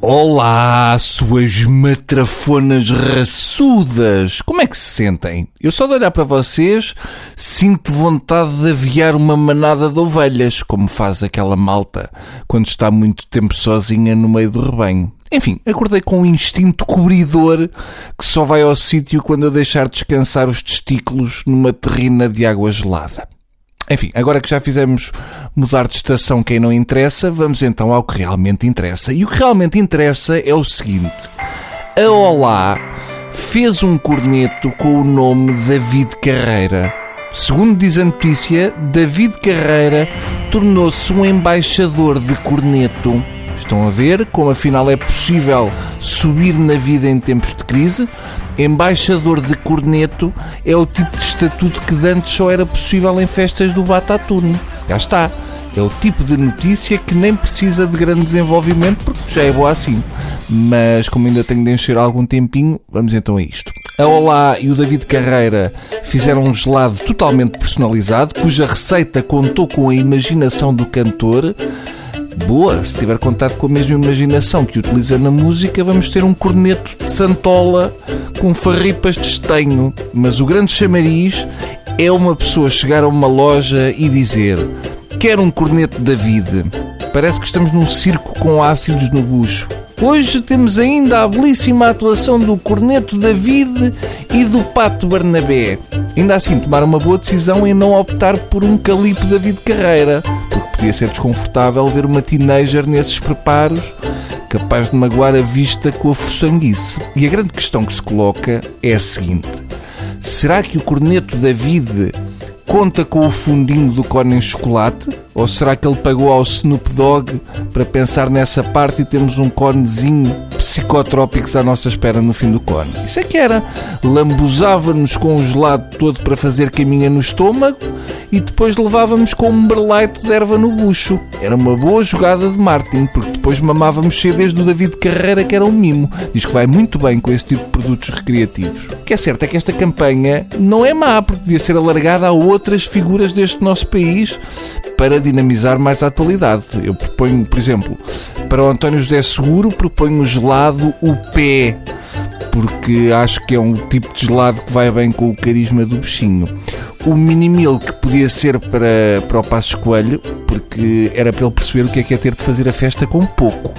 Olá, suas matrafonas raçudas! Como é que se sentem? Eu só de olhar para vocês sinto vontade de aviar uma manada de ovelhas, como faz aquela malta quando está muito tempo sozinha no meio do rebanho. Enfim, acordei com um instinto cobridor que só vai ao sítio quando eu deixar descansar os testículos numa terrina de água gelada. Enfim, agora que já fizemos mudar de estação quem não interessa, vamos então ao que realmente interessa. E o que realmente interessa é o seguinte: a Olá fez um corneto com o nome David Carreira. Segundo diz a notícia, David Carreira tornou-se um embaixador de corneto. Estão a ver como afinal é possível subir na vida em tempos de crise? Embaixador de corneto é o tipo de estatuto que antes só era possível em festas do Bataturno. Já está. É o tipo de notícia que nem precisa de grande desenvolvimento porque já é boa assim. Mas como ainda tenho de encher algum tempinho, vamos então a isto. A Olá e o David Carreira fizeram um gelado totalmente personalizado, cuja receita contou com a imaginação do cantor boa. Se tiver contato com a mesma imaginação que utiliza na música, vamos ter um corneto de santola com farripas de estenho. Mas o grande chamariz é uma pessoa chegar a uma loja e dizer: Quero um corneto David. Parece que estamos num circo com ácidos no bucho. Hoje temos ainda a belíssima atuação do Corneto David e do Pato Barnabé. Ainda assim, tomaram uma boa decisão em não optar por um calipo David Carreira podia ser desconfortável ver uma teenager nesses preparos, capaz de magoar a vista com a forçanguice. E a grande questão que se coloca é a seguinte: será que o corneto David conta com o fundinho do cone em chocolate? Ou será que ele pagou ao Snoop Dogg para pensar nessa parte e temos um conezinho psicotrópicos à nossa espera no fim do cone? Isso é que era. Lambuzava-nos com o gelado todo para fazer caminha no estômago e depois levávamos com um berleite de erva no bucho. Era uma boa jogada de marketing, porque depois mamávamos CDs do David Carreira, que era um mimo. Diz que vai muito bem com esse tipo de produtos recreativos. O que é certo é que esta campanha não é má, porque devia ser alargada a outras figuras deste nosso país para dinamizar mais a atualidade. Eu proponho, por exemplo, para o António José Seguro, proponho o gelado o pé, porque acho que é um tipo de gelado que vai bem com o carisma do bichinho. O mini que podia ser para, para o Passo Coelho, porque era para ele perceber o que é que é ter de fazer a festa com pouco.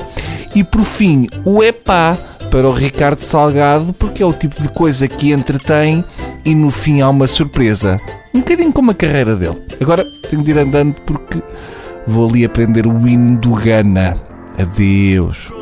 E por fim, o epá para o Ricardo Salgado, porque é o tipo de coisa que entretém e no fim há uma surpresa. Um bocadinho como a carreira dele. Agora tenho de ir andando porque vou ali aprender o hino do Gana. Adeus.